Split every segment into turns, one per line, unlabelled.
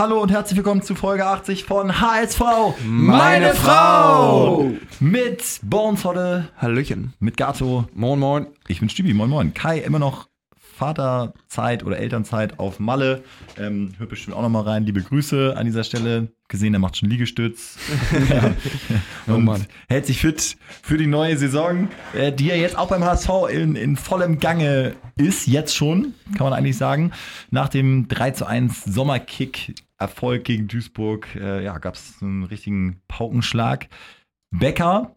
hallo und herzlich willkommen zu Folge 80 von HSV.
Meine Frau!
Mit Bones heute,
Hallöchen.
mit Gato.
Moin, moin.
Ich bin Stübi, moin moin. Kai immer noch Vaterzeit oder Elternzeit auf Malle. Ähm, hört bestimmt auch noch mal rein. Liebe Grüße an dieser Stelle. Gesehen, er macht schon Liegestütz. ja.
Oh
Und
Mann.
hält sich fit für die neue Saison, äh, die ja jetzt auch beim HSV in, in vollem Gange ist. Jetzt schon, kann man eigentlich sagen. Nach dem 3 zu 1 Sommerkick Erfolg gegen Duisburg äh, ja, gab es einen richtigen Paukenschlag. Becker,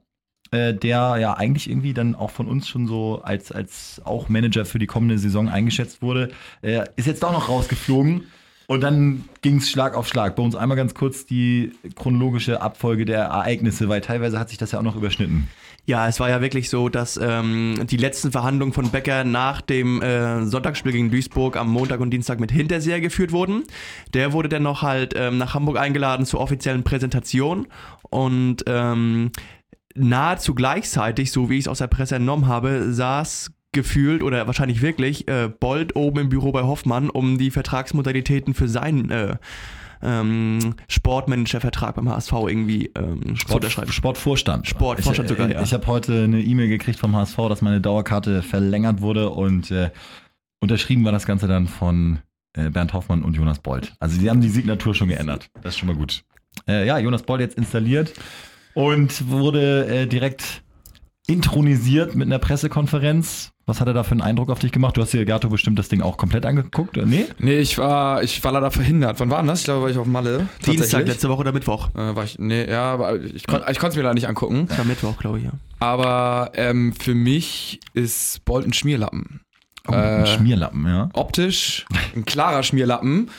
äh, der ja eigentlich irgendwie dann auch von uns schon so als, als auch Manager für die kommende Saison eingeschätzt wurde, äh, ist jetzt doch noch rausgeflogen. Und dann ging es Schlag auf Schlag. Bei uns einmal ganz kurz die chronologische Abfolge der Ereignisse, weil teilweise hat sich das ja auch noch überschnitten.
Ja, es war ja wirklich so, dass ähm, die letzten Verhandlungen von Becker nach dem äh, Sonntagsspiel gegen Duisburg am Montag und Dienstag mit Hinterseher geführt wurden. Der wurde dann noch halt ähm, nach Hamburg eingeladen zur offiziellen Präsentation und ähm, nahezu gleichzeitig, so wie ich es aus der Presse entnommen habe, saß gefühlt oder wahrscheinlich wirklich äh, Bold oben im Büro bei Hoffmann, um die Vertragsmodalitäten für seinen äh, ähm, Sportmanager-Vertrag beim HSV irgendwie ähm, zu unterschreiben.
Sportvorstand.
Sportvorstand
ich,
sogar,
äh,
ja.
Ich habe heute eine E-Mail gekriegt vom HSV, dass meine Dauerkarte verlängert wurde und äh, unterschrieben war das Ganze dann von äh, Bernd Hoffmann und Jonas Bold. Also die haben die Signatur schon geändert. Das ist schon mal gut. Äh, ja, Jonas Bold jetzt installiert und wurde äh, direkt intronisiert mit einer Pressekonferenz. Was hat er da für einen Eindruck auf dich gemacht? Du hast dir, Gato, bestimmt das Ding auch komplett angeguckt, oder? Nee?
Nee, ich war, ich war leider verhindert. Wann war denn das? Ich glaube, war ich auf Malle.
Dienstag,
tatsächlich.
letzte Woche oder Mittwoch.
Äh, war ich, nee, ja, aber ich, kon, ich konnte es mir leider nicht angucken.
Das war Mittwoch, glaube ich, ja.
Aber ähm, für mich ist Bolt ein Schmierlappen.
Oh, ein
Äh,
Schmierlappen, ja.
Optisch ein klarer Schmierlappen.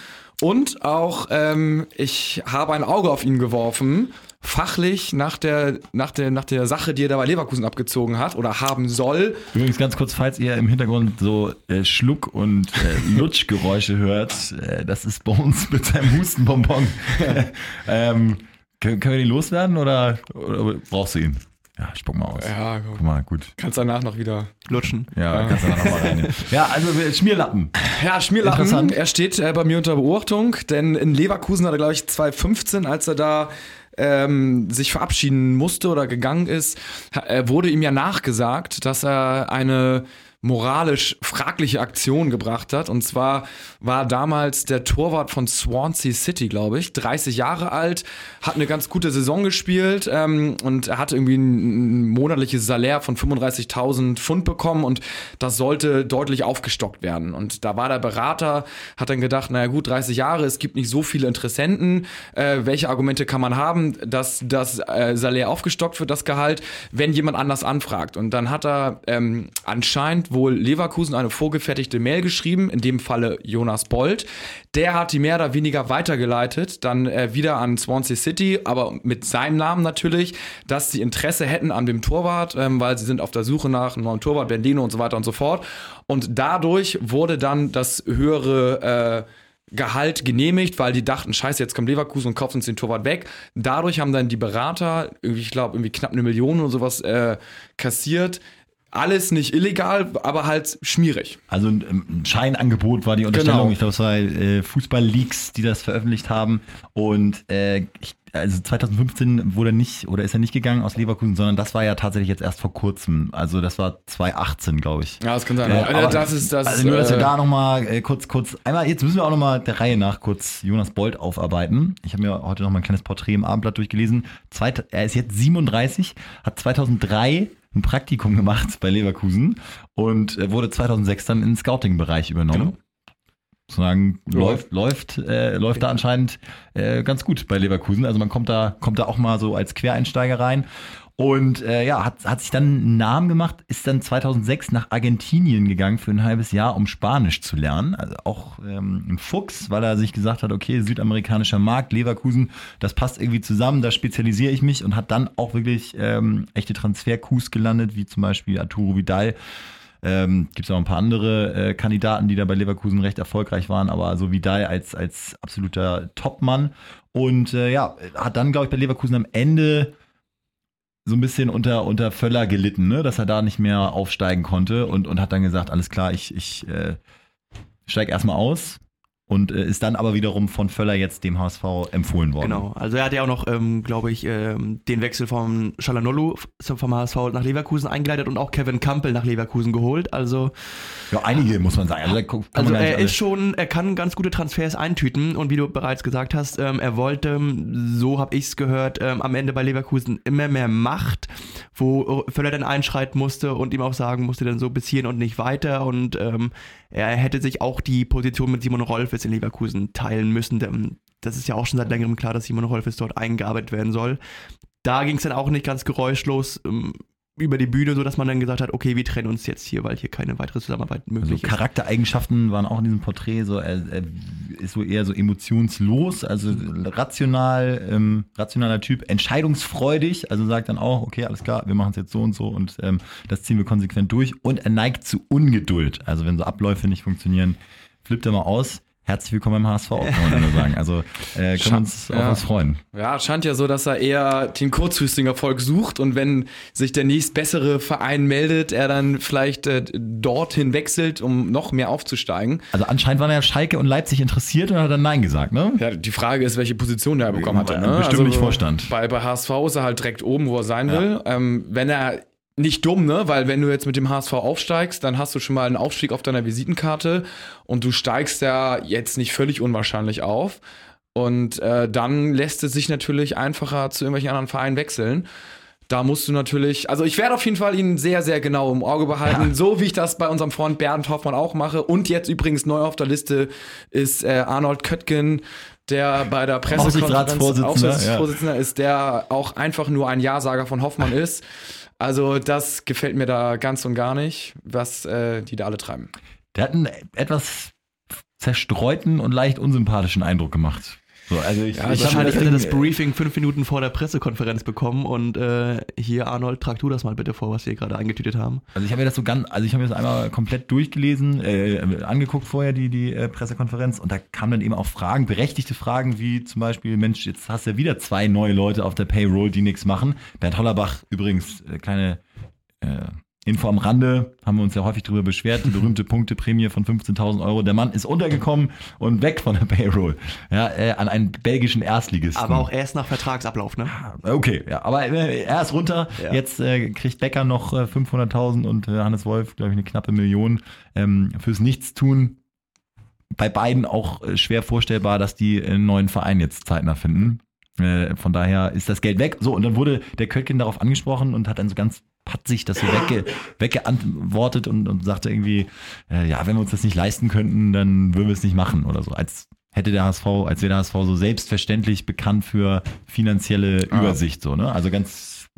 Und auch, ähm, ich habe ein Auge auf ihn geworfen, fachlich nach der, nach der, nach der Sache, die er da bei Leverkusen abgezogen hat oder haben soll.
Übrigens ganz kurz, falls ihr im Hintergrund so äh, Schluck- und äh, Lutschgeräusche hört, äh, das ist Bones mit seinem Hustenbonbon. ähm, können, können wir den loswerden oder, oder brauchst du ihn? Ja, spuck mal aus.
Ja,
Guck mal, gut.
kannst danach noch wieder
Lutschen.
Ja, kannst du da nochmal rein. Ja, also Schmierlappen.
Ja, Schmierlappen.
Interessant.
Er steht äh, bei mir unter Beobachtung, denn in Leverkusen hat er, glaube ich, 2015, als er da ähm, sich verabschieden musste oder gegangen ist, äh, wurde ihm ja nachgesagt, dass er eine moralisch fragliche Aktion gebracht hat. Und zwar war damals der Torwart von Swansea City, glaube ich, 30 Jahre alt, hat eine ganz gute Saison gespielt ähm, und er hat irgendwie ein, monatliches Salär von 35.000 Pfund bekommen und das sollte deutlich aufgestockt werden. Und da war der Berater, hat dann gedacht, naja gut, 30 Jahre, es gibt nicht so viele Interessenten. Äh, welche Argumente kann man haben, dass das äh, Salär aufgestockt wird, das Gehalt, wenn jemand anders anfragt? Und dann hat er ähm, anscheinend wohl Leverkusen eine vorgefertigte Mail geschrieben, in dem Falle Jonas Bold. Der hat die mehr oder weniger weitergeleitet, dann äh, wieder an Swansea City, aber mit seinem Namen natürlich, dass sie Interesse hätten an dem Torwart, ähm, weil sie sind auf der Suche nach einem neuen Torwart, Bendino und so weiter und so fort. Und dadurch wurde dann das höhere äh, Gehalt genehmigt, weil die dachten, scheiße, jetzt kommt Leverkusen und kauft uns den Torwart weg. Dadurch haben dann die Berater, ich glaube, irgendwie knapp eine Million oder sowas äh, kassiert. Alles nicht illegal, aber halt schmierig.
Also ein, ein Scheinangebot war die Unterstellung.
Genau.
Ich glaube, es war äh, Fußball-Leaks, die das veröffentlicht haben. Und äh, ich, also 2015 wurde er nicht oder ist er nicht gegangen aus Leverkusen, sondern das war ja tatsächlich jetzt erst vor kurzem. Also das war 2018, glaube ich.
Ja, das kann sein.
Äh, aber-
das ist das.
also nur, dass wir
äh,
da nochmal äh, kurz, kurz, einmal, jetzt müssen wir auch nochmal der Reihe nach kurz Jonas Bold aufarbeiten. Ich habe mir heute nochmal ein kleines Porträt im Abendblatt durchgelesen. Zweit, er ist jetzt 37, hat 2003 ein Praktikum gemacht bei Leverkusen und äh, wurde 2006 dann in den Scouting-Bereich übernommen.
Genau.
Sozusagen
Ja.
läuft, läuft, äh, läuft da anscheinend äh, ganz gut bei Leverkusen. Also man kommt da, kommt da auch mal so als Quereinsteiger rein. Und äh, ja, hat, hat sich dann einen Namen gemacht, ist dann 2006 nach Argentinien gegangen für ein halbes Jahr, um Spanisch zu lernen. Also auch ähm, ein Fuchs, weil er sich gesagt hat, okay, südamerikanischer Markt, Leverkusen, das passt irgendwie zusammen, da spezialisiere ich mich und hat dann auch wirklich ähm, echte Transfer-Coups gelandet, wie zum Beispiel Arturo Vidal. Ähm, Gibt es auch ein paar andere äh, Kandidaten, die da bei Leverkusen recht erfolgreich waren, aber so Vidal als, als absoluter Topmann. Und äh, ja, hat dann, glaube ich, bei Leverkusen am Ende so ein bisschen unter, unter Völler gelitten, ne? dass er da nicht mehr aufsteigen konnte und, und hat dann gesagt, alles klar, ich, ich äh, steige erstmal aus. Und äh, ist dann aber wiederum von Völler jetzt dem HSV empfohlen worden.
Genau, also er hat ja auch noch, ähm, glaube ich, ähm, den Wechsel vom Shalanolu vom HSV nach Leverkusen eingeleitet und auch Kevin Campbell nach Leverkusen geholt. Also,
Ja, einige muss man sagen. Also, man
also er ist schon, er kann ganz gute Transfers eintüten und wie du bereits gesagt hast, ähm, er wollte, so habe ich es gehört, ähm, am Ende bei Leverkusen immer mehr Macht, wo Völler dann einschreiten musste und ihm auch sagen musste, dann so bis hierhin und nicht weiter und ähm, er hätte sich auch die Position mit Simon Rolfes in Leverkusen teilen müssen. denn Das ist ja auch schon seit längerem klar, dass Simon Rolfes dort eingearbeitet werden soll. Da ging es dann auch nicht ganz geräuschlos ähm, über die Bühne, so dass man dann gesagt hat, okay, wir trennen uns jetzt hier, weil hier keine weitere Zusammenarbeit
Also
möglich ist.
Charaktereigenschaften waren auch in diesem Porträt so, er, er ist so eher so emotionslos, also rational, ähm, rationaler Typ, entscheidungsfreudig, also sagt dann auch, okay, alles klar, wir machen es jetzt so und so und ähm, das ziehen wir konsequent durch und er neigt zu Ungeduld, also wenn so Abläufe nicht funktionieren, flippt er mal aus. Herzlich willkommen beim HSV, kann man nur sagen. Also äh, können wir uns auf
Ja.
was freuen.
Ja, scheint ja so, dass er eher den kurzfristigen Erfolg sucht und wenn sich der nächstbessere Verein meldet, er dann vielleicht äh, dorthin wechselt, um noch mehr aufzusteigen.
Also anscheinend waren ja Schalke und Leipzig interessiert und hat dann Nein gesagt, ne?
Ja, die Frage ist, welche Position der bekommen hatte. Ne?
Bestimmt nicht Vorstand.
Bei, bei HSV ist er halt direkt oben, wo er sein will. Ähm, wenn er nicht dumm, ne? Weil wenn du jetzt mit dem HSV aufsteigst, dann hast du schon mal einen Aufstieg auf deiner Visitenkarte und du steigst ja jetzt nicht völlig unwahrscheinlich auf. Und äh, dann lässt es sich natürlich einfacher zu irgendwelchen anderen Vereinen wechseln. Da musst du natürlich, also ich werde auf jeden Fall ihn sehr, sehr genau im Auge behalten, so wie ich das bei unserem Freund Bernd Hoffmann auch mache. Und jetzt übrigens neu auf der Liste ist äh, Arnold Köttgen, der bei der Pressekonferenz
Aufsichtsratsvorsitzender,
Aufsichtsratsvorsitzender ist, der auch einfach nur ein Ja-Sager von Hoffmann ist. Also das gefällt mir da ganz und gar nicht, was äh, die da alle treiben.
Der hat einen etwas zerstreuten und leicht unsympathischen Eindruck gemacht. So, also ich,
Ja,
ich
Wahrscheinlich hat er das
äh,
Briefing fünf Minuten vor der Pressekonferenz bekommen und äh, hier, Arnold, trag du das mal bitte vor, was wir gerade eingetütet haben.
Also ich habe mir das so ganz, also ich habe mir das einmal komplett durchgelesen, äh, angeguckt vorher die die äh, Pressekonferenz und da kamen dann eben auch Fragen, berechtigte Fragen wie zum Beispiel, Mensch, jetzt hast du ja wieder zwei neue Leute auf der Payroll, die nichts machen. Bernd Hollerbach übrigens äh, kleine äh, Info am Rande, haben wir uns ja häufig darüber beschwert, die berühmte Punkteprämie von 15.000 Euro. Der Mann ist untergekommen und weg von der Payroll, ja, äh, an einen belgischen Erstligisten.
Aber auch erst nach Vertragsablauf, ne?
Okay, ja, aber äh, er ist runter.
Ja.
Jetzt äh, kriegt Becker noch äh, 500.000 und äh, Hannes Wolf, glaube ich, eine knappe Million ähm, fürs Nichtstun. Bei beiden auch äh, schwer vorstellbar, dass die einen neuen Verein jetzt zeitnah finden. Äh, von daher ist das Geld weg. So, und dann wurde der Köttgen darauf angesprochen und hat dann so ganz patzig das so wegge weggeantwortet und, und sagte irgendwie, äh, ja, wenn wir uns das nicht leisten könnten, dann würden wir es nicht machen oder so. Als hätte der HSV, als wäre der HSV so selbstverständlich bekannt für finanzielle
Ah.
Übersicht, so, ne? Also ganz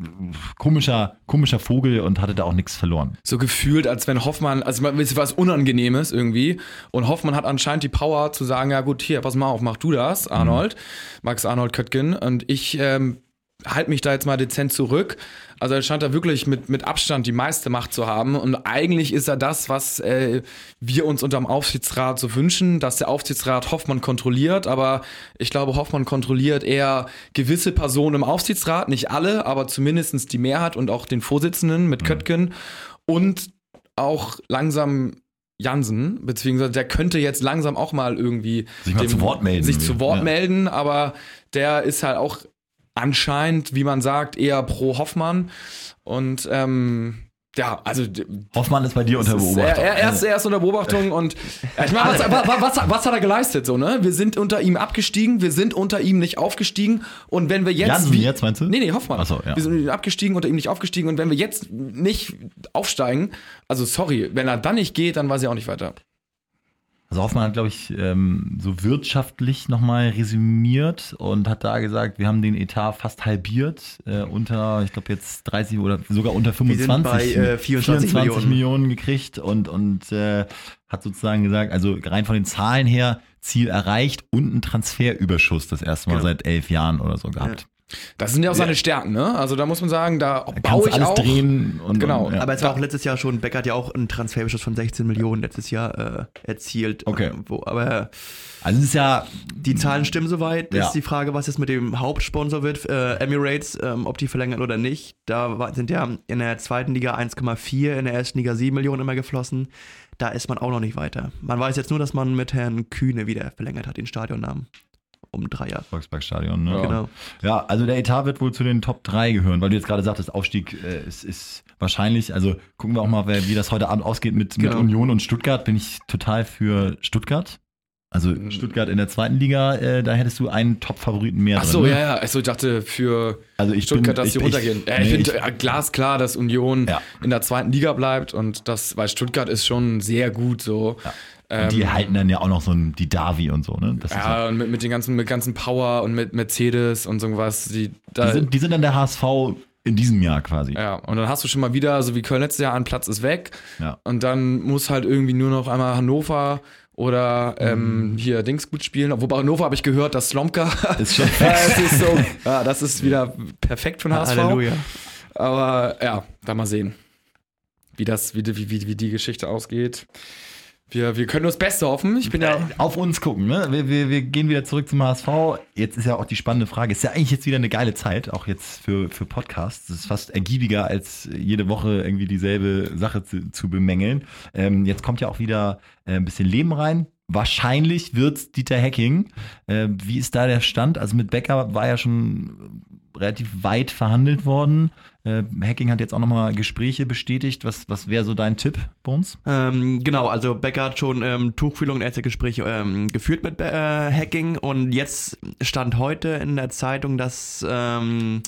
komischer, komischer Vogel und hatte da auch nichts verloren.
So gefühlt, als wenn Hoffmann, also man- es war was Unangenehmes irgendwie. Und Hoffmann hat anscheinend die Power zu sagen, ja gut, hier, pass mal auf, mach du das, Arnold, Max Arnold Köttgen. Und ich ähm, halte mich da jetzt mal dezent zurück. Also er scheint da wirklich mit, mit Abstand die meiste Macht zu haben. Und eigentlich ist er das, was äh, wir uns unterm Aufsichtsrat so wünschen, dass der Aufsichtsrat Hoffmann kontrolliert. Aber ich glaube, Hoffmann kontrolliert eher gewisse Personen im Aufsichtsrat, nicht alle, aber zumindest die Mehrheit und auch den Vorsitzenden mit Köttgen. Und auch langsam Jansen, beziehungsweise der könnte jetzt langsam auch mal irgendwie
Sich mal zu Wort melden.
sich zu Wort
Ja.
melden, aber der ist halt auch anscheinend, wie man sagt, eher pro Hoffmann. Und ähm, ja, also
Hoffmann ist bei dir unter Beobachtung.
Er, er, ist, er ist unter Beobachtung und ja, ich meine, was, was, was, hat er geleistet so, ne? Wir sind unter ihm abgestiegen, wir sind unter ihm nicht aufgestiegen und wenn wir jetzt
Jansen jetzt, meinst du?
Nee, nee, Hoffmann.
Ach so, ja.
Wir sind abgestiegen, unter ihm nicht aufgestiegen und wenn wir jetzt nicht aufsteigen, also sorry, wenn er dann nicht geht, dann weiß ich auch nicht weiter.
Also Hoffmann hat, glaube ich, ähm, so wirtschaftlich nochmal resümiert und hat da gesagt, wir haben den Etat fast halbiert, äh, unter, ich glaube jetzt 30 oder sogar unter 25,
bei, äh, 24 Millionen.
Millionen gekriegt und, und äh, hat sozusagen gesagt, also rein von den Zahlen her, Ziel erreicht und einen Transferüberschuss das erste Mal
Genau.
seit elf Jahren oder so gehabt.
Das sind ja auch seine Stärken, ne? Also da muss man sagen, da
Da
baue ich
alles
auch.
drehen und
Genau.
Und, ja.
Aber es war auch letztes Jahr schon, Becker hat ja auch einen Transferbeschuss von 16 Millionen letztes Jahr äh, erzielt.
Okay.
Äh, Wo, aber
also es ist ja
die Zahlen stimmen soweit.
Ja.
Ist die Frage, was jetzt mit dem Hauptsponsor wird, äh, Emirates, ähm, ob die verlängern oder nicht. Da war, sind ja in der zweiten Liga 1,4, in der ersten Liga 7 Millionen immer geflossen. da ist man auch noch nicht weiter. Man weiß jetzt nur, dass man mit Herrn Kühne wieder verlängert hat, den Stadionnamen. Um drei Jahre.
Volksparkstadion, ne?
Ja.
Genau.
Ja, also der Etat wird wohl zu den Top 3 gehören, weil du jetzt gerade sagtest, Aufstieg äh, ist, ist wahrscheinlich, also gucken wir auch mal, wer, wie das heute Abend ausgeht mit, mit
Genau.
Union und Stuttgart, bin ich total für Stuttgart. Also Stuttgart in der zweiten Liga, äh, da hättest du einen Top-Favoriten mehr
Ach so,
drin.
ja,
ne?
ja. Also ich dachte für
Also ich
Stuttgart,
bin,
dass sie
ich,
runtergehen.
Ich,
ja, ich
nee,
finde ja, glasklar, dass Union
Ja.
in der zweiten Liga bleibt und das, weil Stuttgart ist schon sehr gut so.
Und die halten dann ja auch noch so ein, die Davi und so, ne? Das ist ja,
Ja, und mit, mit den ganzen, mit ganzen Power und mit Mercedes und so was. Die, da,
die, sind, die sind dann der HSV in diesem Jahr quasi.
ja, und dann hast du schon mal wieder, so wie Köln letztes Jahr, ein Platz ist weg.
Ja.
Und dann muss halt irgendwie nur noch einmal Hannover oder ähm,
Mhm.
hier Dings gut spielen. Wobei Hannover habe ich gehört, dass Slomka.
Ist schon
ja, es ist so, ja, das ist wieder perfekt für den HSV.
Halleluja.
Aber ja, da mal sehen, wie das, wie, wie, wie die Geschichte ausgeht. Wir, wir können das Beste hoffen. Ich bin ja.
auf uns gucken, ne? Wir, wir, wir gehen wieder zurück zum HSV. Jetzt ist ja auch die spannende Frage. Ist ja eigentlich jetzt wieder eine geile Zeit, auch jetzt für, für Podcasts. Das ist fast ergiebiger, als jede Woche irgendwie dieselbe Sache zu, zu bemängeln. Ähm, jetzt kommt ja auch wieder äh, ein bisschen Leben rein. Wahrscheinlich wird's Dieter Hecking. Äh, wie ist da der Stand? Also mit Becker war ja schon relativ weit verhandelt worden. Äh, Hacking hat jetzt auch nochmal Gespräche bestätigt. Was, was wäre so dein Tipp, Bones?
Ähm, genau, also Becker hat schon ähm, Tuchfühlung und erste Gespräche ähm, geführt mit äh, Hacking und jetzt stand heute in der Zeitung, dass ähm,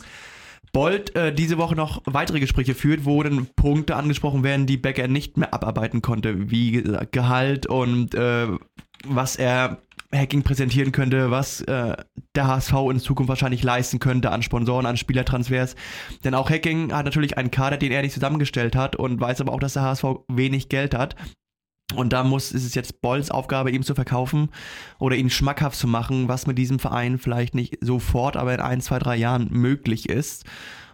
Bolt äh, diese Woche noch weitere Gespräche führt, wo dann Punkte angesprochen werden, die Becker nicht mehr abarbeiten konnte, wie Gehalt und äh, was er Hacking präsentieren könnte, was äh, der HSV in Zukunft wahrscheinlich leisten könnte an Sponsoren, an Spielertransfers. Denn auch Hacking hat natürlich einen Kader, den er nicht zusammengestellt hat und weiß aber auch, dass der HSV wenig Geld hat. Und da muss, ist es jetzt Bolls Aufgabe, ihm zu verkaufen oder ihn schmackhaft zu machen, was mit diesem Verein vielleicht nicht sofort, aber in ein, zwei, drei Jahren möglich ist.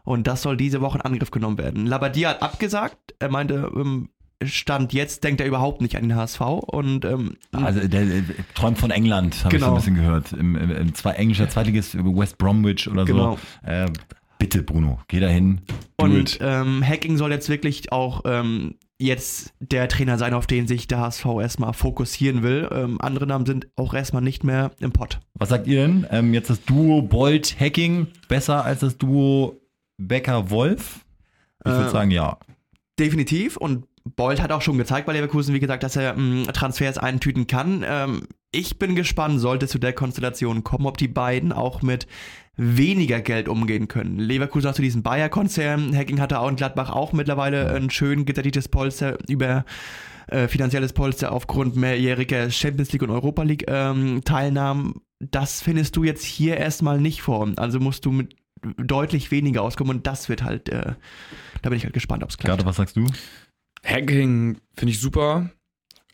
Und das soll diese Woche in Angriff genommen werden. Labadia hat abgesagt. Er meinte, ähm, Stand jetzt denkt er überhaupt nicht an den HSV. Und ähm,
Also der, der träumt von England, habe ich so
Genau.
ein bisschen gehört. Im, im, im zwei englischer Zweitligist West Bromwich oder
Genau.
so. Äh, bitte, Bruno, geh dahin.
Und ähm, Hacking soll jetzt wirklich auch ähm, jetzt der Trainer sein, auf den sich der HSV erstmal fokussieren will. Ähm, andere Namen sind auch erstmal nicht mehr im Pott.
Was sagt ihr denn? Ähm, jetzt das Duo Bolt Hacking besser als das Duo Becker Wolf? Ich würde
Äh,
sagen, ja.
Definitiv. Und Bolt hat auch schon gezeigt bei Leverkusen, wie gesagt, dass er mh, Transfers eintüten kann. Ähm, ich bin gespannt, sollte zu der Konstellation kommen, ob die beiden auch mit weniger Geld umgehen können. Leverkusen hat zu diesem Bayer-Konzern, Hacking hatte auch in Gladbach auch mittlerweile ein schön gesättigtes Polster über äh, finanzielles Polster aufgrund mehrjähriger Champions League und Europa League ähm, Teilnahmen. Das findest du jetzt hier erstmal nicht vor. Also musst du mit deutlich weniger auskommen und das wird halt, äh, da bin ich halt gespannt, ob es klappt.
Gerade, was sagst du?
Hacking finde ich super.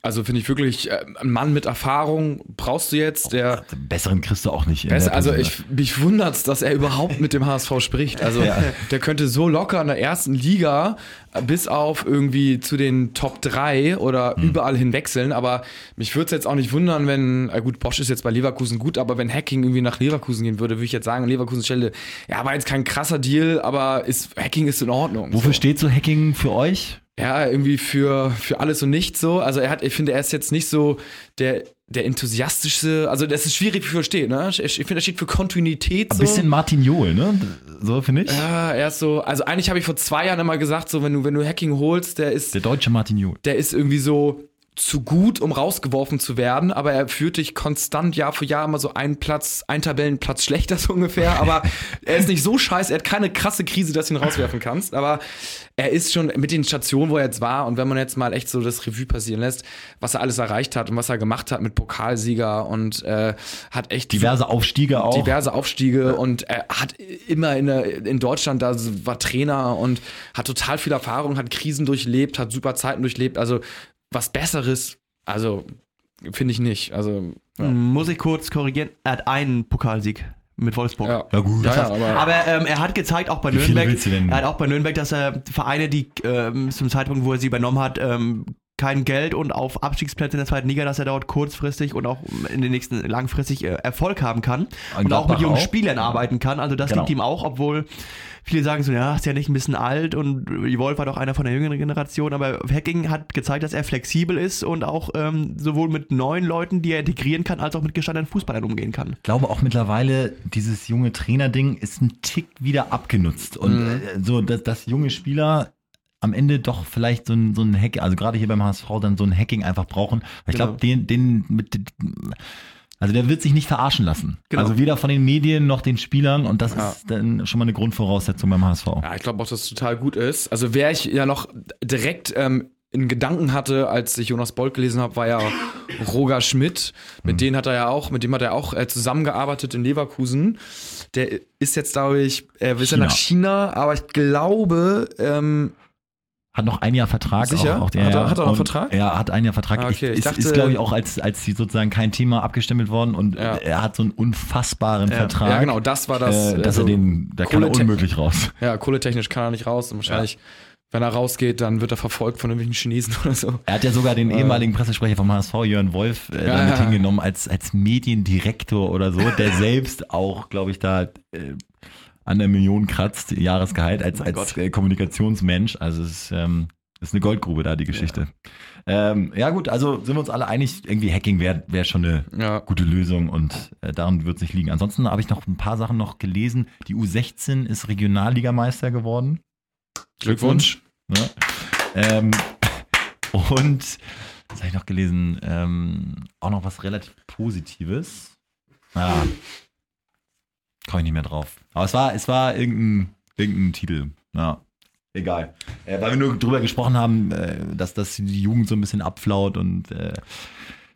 Also finde ich wirklich, äh, ein Mann mit Erfahrung brauchst du jetzt, der.
Den Besseren kriegst du auch nicht.
Besser, also ich, mich wundert's, dass er überhaupt mit dem HSV spricht. Also
Ja.
der könnte so locker in der ersten Liga äh, bis auf irgendwie zu den Top 3 oder
Hm.
überall hin wechseln. Aber mich würde es jetzt auch nicht wundern, wenn, gut, Bosch ist jetzt bei Leverkusen gut, aber wenn Hacking irgendwie nach Leverkusen gehen würde, würde ich jetzt sagen, Leverkusen Stelle, ja, war jetzt kein krasser Deal, aber ist, Hacking ist in Ordnung.
Wofür
so.
steht so Hacking für euch?
Ja, irgendwie für, für alles und nichts so. Also er hat, ich finde, er ist jetzt nicht so der, der enthusiastischste, also das ist schwierig zu verstehen, ne? Ich, ich finde, er steht für Kontinuität
Ein
so.
bisschen Martin Jol, ne? So finde ich.
ja, er ist so, also eigentlich habe ich vor zwei Jahren immer gesagt, so wenn du, wenn du Hacking holst, der ist,
Der deutsche Martin Jol.
der ist irgendwie so zu gut, um rausgeworfen zu werden, aber er führt dich konstant Jahr für Jahr immer so einen Platz, einen Tabellenplatz schlechter so ungefähr, aber er ist nicht so scheiße, er hat keine krasse Krise, dass du ihn rauswerfen kannst, aber er ist schon mit den Stationen, wo er jetzt war und wenn man jetzt mal echt so das Revue passieren lässt, was er alles erreicht hat und was er gemacht hat mit Pokalsieger und äh, hat echt
Diverse Aufstiege auch.
diverse Aufstiege und er hat immer in, in Deutschland, da war Trainer und hat total viel Erfahrung, hat Krisen durchlebt, hat super Zeiten durchlebt. Also was Besseres, also finde ich nicht. Also ja.
Muss ich kurz korrigieren? Er hat einen Pokalsieg mit Wolfsburg.
ja.
ja, gut.
Ja, ja,
Aber,
aber
ähm, er hat gezeigt, auch bei Nürnberg, er hat auch bei Nürnberg, dass er Vereine, die ähm, zum Zeitpunkt, wo er sie übernommen hat, ähm, kein Geld und auf Abstiegsplätze in der zweiten Liga, dass er dort kurzfristig und auch in den nächsten langfristig äh, Erfolg haben kann.
In
und auch mit jungen
auch.
Spielern arbeiten kann. Also das
Genau.
liegt ihm auch, obwohl viele sagen so, ja, ist ja nicht ein bisschen alt und Wolf war doch einer von der jüngeren Generation, aber Hacking hat gezeigt, dass er flexibel ist und auch ähm, sowohl mit neuen Leuten, die er integrieren kann, als auch mit gestandenen Fußballern umgehen kann.
Ich glaube auch mittlerweile, dieses junge Trainerding ist ein Tick wieder abgenutzt. Und
Mhm.
äh, so, dass, dass junge Spieler am Ende doch vielleicht so ein, so ein Hack, also gerade hier beim HSV dann so ein Hacking einfach brauchen. Ich
Genau.
glaube, den, den mit, also der wird sich nicht verarschen lassen.
Genau.
Also weder von den Medien noch den Spielern und das
Ja.
ist dann schon mal eine Grundvoraussetzung beim HSV.
Ja, ich glaube auch, dass es total gut ist. Also wer ich ja noch direkt ähm, in Gedanken hatte, als ich Jonas Bolt gelesen habe, war ja Roger Schmidt. Mit
Mhm.
denen hat er ja auch, mit dem hat er auch äh, zusammengearbeitet in Leverkusen. Der ist jetzt, glaube ich, er will ja nach China, aber ich glaube, ähm,
Hat noch ein Jahr Vertrag.
Sicher?
Auch, auch der,
Hat er- hat er noch
und-
Vertrag?
Ja, hat ein Jahr Vertrag.
Ah, okay.
Ich,
Ich
ist,
dachte-
ist glaube ich, auch als, als sie sozusagen kein Thema abgestempelt worden und
Ja.
er hat so einen unfassbaren
Ja.
Vertrag.
ja genau, das war das.
äh, dass
also,
er den, da kann er unmöglich raus.
Ja, kohletechnisch kann er nicht raus und wahrscheinlich, wenn er rausgeht, dann wird er verfolgt von irgendwelchen Chinesen oder so.
Er hat ja sogar den ehemaligen Pressesprecher vom HSV, Jörn Wolf, äh,
Ja,
damit
ja.
hingenommen als, als Mediendirektor oder so, der selbst auch, glaube ich, da äh, an der Million kratzt, Jahresgehalt, als,
Mein
als
Gott.
äh, Kommunikationsmensch. Also es ist, ähm, ist eine Goldgrube da, die Geschichte. Ja. Ähm, ja gut, also sind wir uns alle einig, irgendwie Hacking wäre wär schon eine
Ja.
gute Lösung und äh, daran wird es nicht liegen. Ansonsten habe ich noch ein paar Sachen noch gelesen. Die U16 ist Regionalligameister geworden.
Glückwunsch.
Ne? Ähm, und was habe ich noch gelesen? Ähm, auch noch was relativ Positives. Ah, komme ich nicht mehr drauf. Aber es war, es war irgendein, irgendein Titel. Ja, egal. Äh, weil wir nur drüber gesprochen haben, äh, dass, dass die Jugend so ein bisschen abflaut und äh,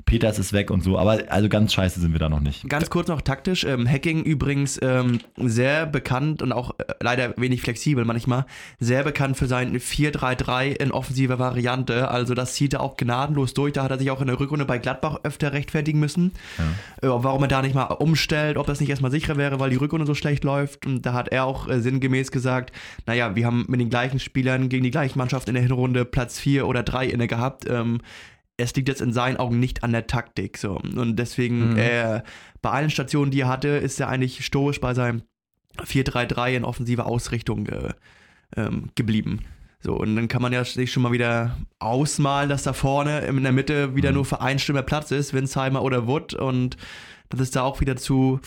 Peters ist weg und so. Aber also ganz scheiße sind wir da noch nicht.
Ganz kurz noch taktisch. Ähm, Hacking übrigens ähm, sehr bekannt und auch äh, leider wenig flexibel manchmal. Sehr bekannt für sein 4-3-3 in offensiver Variante. Also das zieht er auch gnadenlos durch. Da hat er sich auch in der Rückrunde bei Gladbach öfter rechtfertigen müssen. Äh, warum er da nicht mal umstellt, ob das nicht erstmal sicherer wäre, weil die Rückrunde so schlecht läuft. Und da hat er auch äh, sinngemäß gesagt, naja, wir haben mit den gleichen Spielern gegen die gleiche Mannschaft in der Hinrunde Platz 4 oder 3 inne gehabt. Ähm, es liegt jetzt in seinen Augen nicht an der Taktik. So. Und deswegen,
Mhm.
äh, bei allen Stationen, die er hatte, ist er eigentlich stoisch bei seinem 4-3-3 in offensiver Ausrichtung äh, ähm, geblieben. So, und dann kann man ja sich schon mal wieder ausmalen, dass da vorne in der Mitte wieder
Mhm.
nur für einen Stürmer Platz ist, Winsheimer oder Wood, und dass es da auch wieder zu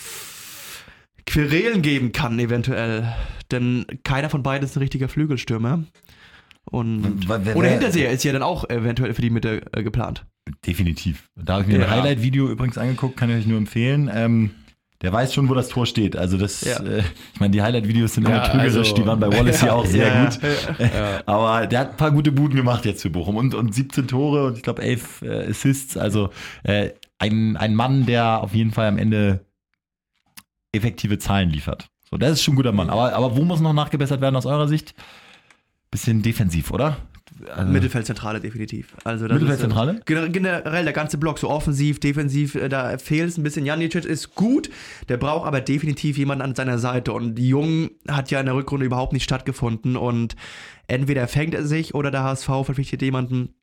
Querelen geben kann, eventuell. Denn keiner von beiden ist ein richtiger Flügelstürmer. Und
Wer- wer-
oder Hinterseher ist ja dann auch eventuell für die Mitte äh, geplant.
Definitiv. Da habe ich mir
Ja.
ein Highlight-Video übrigens angeguckt, kann ich euch nur empfehlen. Ähm, der weiß schon, wo das Tor steht. Also das,
Ja.
äh, ich meine, die Highlight-Videos sind immer
Ja,
trügerisch,
also-
die waren bei Wallace hier auch sehr
Ja,
gut.
Ja.
Aber der hat ein paar gute Buden gemacht jetzt für Bochum und, und 17 Tore und ich glaube 11 äh, Assists. Also äh, ein, ein Mann, der auf jeden Fall am Ende effektive Zahlen liefert. So, das ist schon ein guter Mann. Aber, aber wo muss noch nachgebessert werden aus eurer Sicht? Bisschen defensiv, oder? Also,
Mittelfeldzentrale definitiv. Also
Mittelfeldzentrale?
Ist, äh, gener- generell der ganze Block, so offensiv, defensiv, äh, da fehlt es ein bisschen. Janicic ist gut, der braucht aber definitiv jemanden an seiner Seite. Und die Jungen hat ja in der Rückrunde überhaupt nicht stattgefunden. Und entweder fängt er sich oder der HSV verpflichtet jemanden,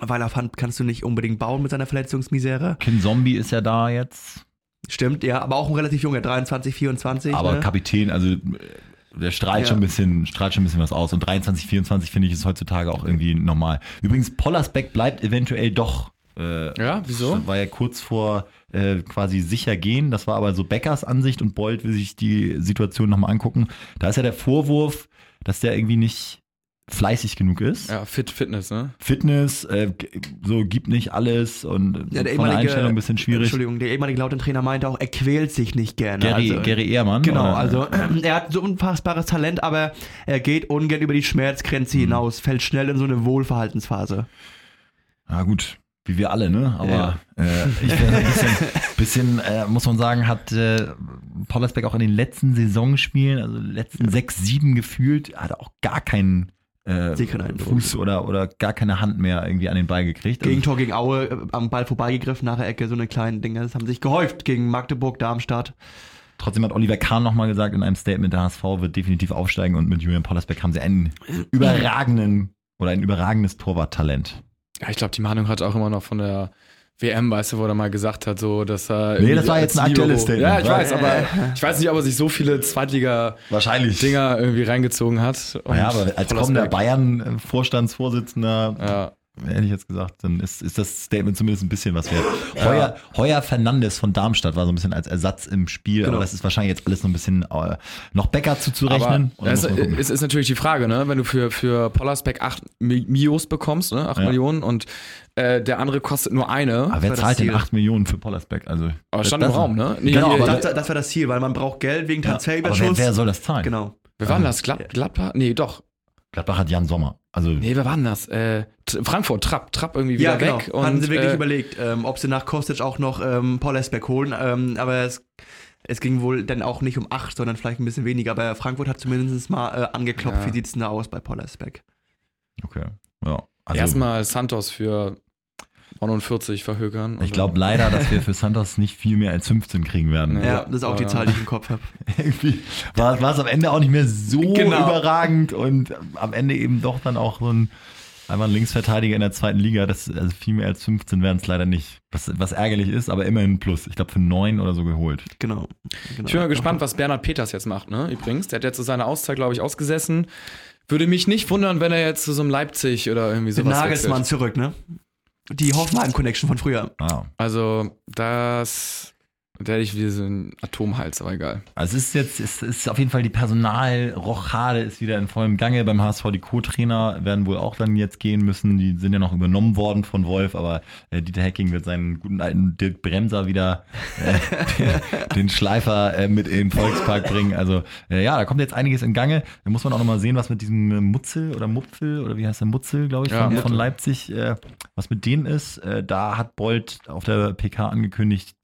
weil auf Hand kannst du nicht unbedingt bauen mit seiner Verletzungsmisere.
Kin Zombie ist ja da jetzt.
Stimmt, ja, aber auch ein relativ junger, 23, 24.
Aber
ne?
Kapitän, also äh, der strahlt
Ja.
schon ein bisschen, strahlt schon ein bisschen was aus. Und 23, 24 finde ich ist heutzutage auch irgendwie normal. Übrigens, Pollersbeck bleibt eventuell doch. Äh,
Ja, wieso?
War ja kurz vor äh, quasi sicher gehen. Das war aber so Beckers Ansicht und Bold will sich die Situation nochmal angucken. Da ist ja der Vorwurf, dass der irgendwie nicht fleißig genug ist.
Ja, Fit, Fitness, ne?
Fitness, äh, so gibt nicht alles und
Ja, der
von der
ehemalige-
Einstellung ein bisschen schwierig.
Entschuldigung, der ehemalige Lautern-Trainer meinte auch, er quält sich nicht gerne.
Gary,
also,
Gary Ehrmann.
Genau,
oder?
also er hat so unfassbares Talent, aber er geht ungern über die Schmerzgrenze
Mhm.
hinaus, fällt schnell in so eine Wohlverhaltensphase.
Ja gut, wie wir alle, ne? Aber äh, ich finde ein bisschen, bisschen äh, muss man sagen, hat äh, Pollersbeck auch in den letzten Saisonspielen, also letzten sechs, sieben gefühlt, hat er auch gar keinen äh. Fuß oder, oder gar keine Hand mehr irgendwie an den Ball gekriegt. Also,
Gegentor gegen Aue, äh, am Ball vorbeigegriffen, nach der Ecke, so eine kleinen Dinge. Das haben sich gehäuft gegen Magdeburg, Darmstadt.
trotzdem hat Oliver Kahn nochmal gesagt in einem Statement, der HSV wird definitiv aufsteigen und mit Julian Pollersbeck haben sie einen überragenden oder ein überragendes Torwarttalent.
Ja, ich glaube, die Meinung hat auch immer noch von der WM, weißt du, wo er mal gesagt hat, so, dass er.
Nee, das war jetzt ein aktuelles Statement,
Ja, ich weiß, aber ich weiß nicht, ob er sich so viele Zweitliga-Dinger irgendwie reingezogen hat.
Ja, aber als kommender Bayern-Vorstandsvorsitzender
Ja,
Hätte ich jetzt gesagt, dann ist, ist das Statement zumindest ein bisschen was wert. Heuer, Heuer Fernandes von Darmstadt war so ein bisschen als Ersatz im Spiel,
Genau.
aber das ist wahrscheinlich jetzt alles so ein bisschen äh, noch Becker zuzurechnen.
Es, es ist natürlich die Frage, ne? wenn du für, für Pollersbeck 8 Mios bekommst, ne? 8
Ja.
Millionen und äh, der andere kostet nur eine.
aber wer zahlt denn
Ziel.
8 Millionen für Pollersbeck? Also,
Aber
das-
stand im Raum, ne? Nee,
Genau, aber
Das, das war das Ziel, weil man braucht Geld wegen
Ja, aber wer,
Transferüberschuss.
wer soll das zahlen?
Genau.
wer war denn das? Glad, Gladbach? Nee, doch.
Gladbach hat Jan Sommer. Also,
Nee, wer war denn das? Äh, Frankfurt, Trapp, Trapp irgendwie wieder
Ja, genau.
weg. Und,
Hatten sie wirklich
äh,
überlegt, ähm, ob sie nach Kostic auch noch ähm, Paul Esbeck holen. Ähm, aber es, es ging wohl dann auch nicht um acht, sondern vielleicht ein bisschen weniger. Aber Frankfurt hat zumindest mal äh, angeklopft,
Ja.
wie sieht's denn da aus bei Paul Esbeck.
okay. Ja. Also,
Erstmal Santos für 49 verhökern.
ich glaube leider, dass wir für Santos nicht viel mehr als 15 kriegen werden.
Nee.
Ja, das ist auch die Zahl, die ich im Kopf habe.
Irgendwie war, es am Ende auch nicht mehr so
Genau.
überragend und am Ende eben doch dann auch so ein einmal ein Linksverteidiger in der zweiten Liga. Das, also viel mehr als 15 wären es leider nicht. Was, was ärgerlich ist, aber immerhin ein Plus. Ich glaube für neun oder so geholt.
Genau. genau.
Ich bin mal gespannt, was Bernhard Peters jetzt macht, ne? Übrigens, der hat jetzt so seine Auszeit, glaube ich, ausgesessen. Würde mich nicht wundern, wenn er jetzt zu so einem Leipzig oder irgendwie sowas
Nagelsmann
wechselt.
zurück, ne? Die Hoffenheim-Connection von früher.
Ah.
Also, das werde ich wie so ein Atomhals, aber egal.
Also es ist jetzt, es ist auf jeden Fall die Personalrochade ist wieder in vollem Gange. Beim HSV die Co-Trainer werden wohl auch dann jetzt gehen müssen. Die sind ja noch übernommen worden von Wolf, aber äh, Dieter Hecking wird seinen guten alten Dirk Bremser wieder äh, den, Schleifer äh, mit in den Volkspark bringen. Also äh, ja, da kommt jetzt einiges in Gange. Da muss man auch nochmal sehen, was mit diesem äh, Mutzel oder Mupfel oder wie heißt der Mutzel, glaube ich,
Ja,
von, von Leipzig, äh, was mit denen ist. Da hat Bolt auf der PK angekündigt,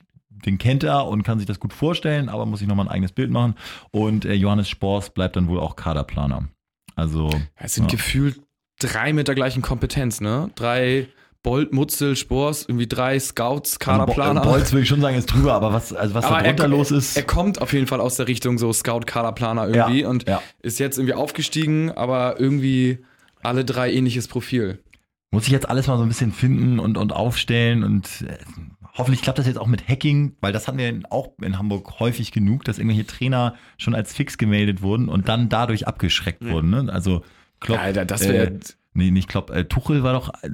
den kennt er und kann sich das gut vorstellen, aber muss sich nochmal ein eigenes Bild machen. Und äh, Johannes Spors bleibt dann wohl auch Kaderplaner. Also,
Es sind
Ja.
gefühlt drei mit der gleichen Kompetenz, ne? Drei Bolt, Mutzel, Spors, irgendwie drei Scouts, Kaderplaner.
also Bo- Bolz würde ich schon sagen, ist drüber, aber was, also was da
Aber
drunter
er,
los ist.
Er kommt auf jeden Fall aus der Richtung so Scout-Kaderplaner irgendwie
Ja,
und
ja.
ist jetzt irgendwie aufgestiegen, aber irgendwie alle drei ähnliches Profil.
Muss ich jetzt alles mal so ein bisschen finden und, und aufstellen und äh, hoffentlich klappt das jetzt auch mit Hacking, weil das hatten wir auch in Hamburg häufig genug, dass irgendwelche Trainer schon als fix gemeldet wurden und dann dadurch abgeschreckt
Ja.
wurden. Ne? Also Klopp,
Alter, das wäre
äh, nee, nicht Klopp, äh, Tuchel war doch äh,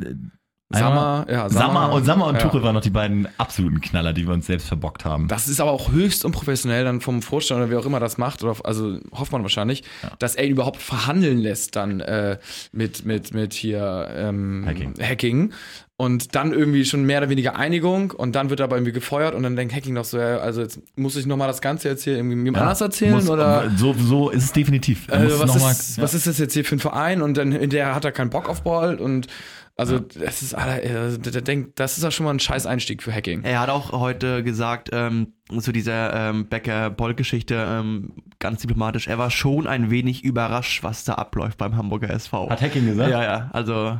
Sammer, ja,
Sammer und Sammer und
ja.
Tuchel waren noch die beiden absoluten Knaller, die wir uns selbst verbockt haben.
Das ist aber auch höchst unprofessionell dann vom Vorstand oder wer auch immer das macht, oder also hofft man wahrscheinlich, dass er ihn überhaupt verhandeln lässt dann äh, mit, mit, mit hier ähm,
Hacking.
Hacking. Und dann irgendwie schon mehr oder weniger Einigung und dann wird er aber irgendwie gefeuert und dann denkt Hacking doch so, ja, also jetzt muss ich nochmal das Ganze jetzt hier irgendwie jemand
Ja,
anders erzählen
muss,
oder
So, so ist es definitiv.
Also, was,
noch mal-
ist,
ja.
was ist das jetzt hier für ein Verein und dann hinterher hat er keinen Bock auf Ball und also das ist, äh, der, der denkt, das ist ja schon mal ein scheiß Einstieg für Hacking.
Er hat auch heute gesagt, ähm, zu dieser ähm, Becker-Boll-Geschichte, ähm, ganz diplomatisch, er war schon ein wenig überrascht, was da abläuft beim Hamburger SV.
Hat Hacking gesagt?
Ja, ja, also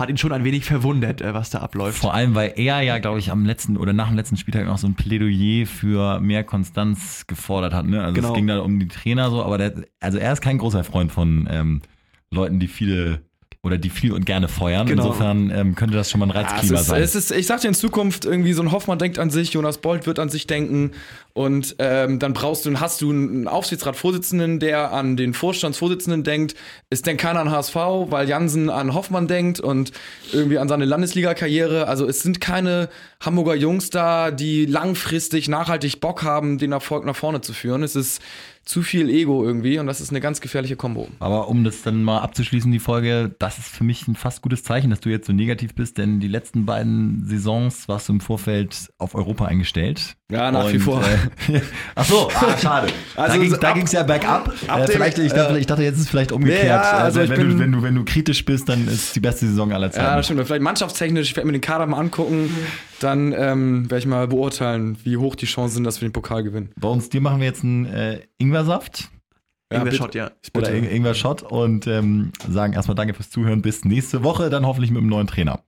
hat ihn schon ein wenig verwundert, äh, was da abläuft.
Vor allem, weil er ja, glaube ich, am letzten oder nach dem letzten Spieltag noch so ein Plädoyer für mehr Konstanz gefordert hat. Ne? Also
Genau.
es ging da um die Trainer so, aber der, also er ist kein großer Freund von ähm, Leuten, die viele oder die viel und gerne feuern.
Genau.
Insofern ähm, könnte das schon mal ein
Ja,
Reizklima
ist,
sein.
es ist, ich sag dir in Zukunft irgendwie so ein Hoffmann denkt an sich, Jonas Bolt wird an sich denken und ähm, dann brauchst du, hast du einen Aufsichtsratsvorsitzenden, der an den Vorstandsvorsitzenden denkt. Es denkt keiner an HSV, weil Jansen an Hoffmann denkt und irgendwie an seine Landesliga-Karriere. Also es sind keine Hamburger Jungs da, die langfristig nachhaltig Bock haben, den Erfolg nach vorne zu führen. Es ist zu viel Ego irgendwie und das ist eine ganz gefährliche Kombo.
Aber um das dann mal abzuschließen, die Folge, das ist für mich ein fast gutes Zeichen, dass du jetzt so negativ bist, denn die letzten beiden Saisons warst du im Vorfeld auf Europa eingestellt.
Ja, nach wie
Und,
vor.
Äh, ach so, ah, schade.
Also
da ging ging's ja bergab.
ab
Äh,
dem-
vielleicht, ich, dachte, ich dachte, jetzt ist es vielleicht umgekehrt.
Nee, ja, also
Äh,
ich
wenn, du,
bin-
wenn, du, wenn du kritisch bist, dann ist es die beste Saison aller
Ja,
Zeiten.
das stimmt. Vielleicht mannschaftstechnisch, ich werde mir den Kader mal angucken, dann ähm, werde ich mal beurteilen, wie hoch die Chancen sind, dass wir den Pokal gewinnen.
Bei uns dir machen wir jetzt einen äh, Ingwersaft
Ingwer
bitte.
Schott, ja.
oder
Bitte.
Ingwer Shot und ähm, sagen erstmal danke fürs Zuhören. Bis nächste Woche, dann hoffentlich mit einem neuen Trainer.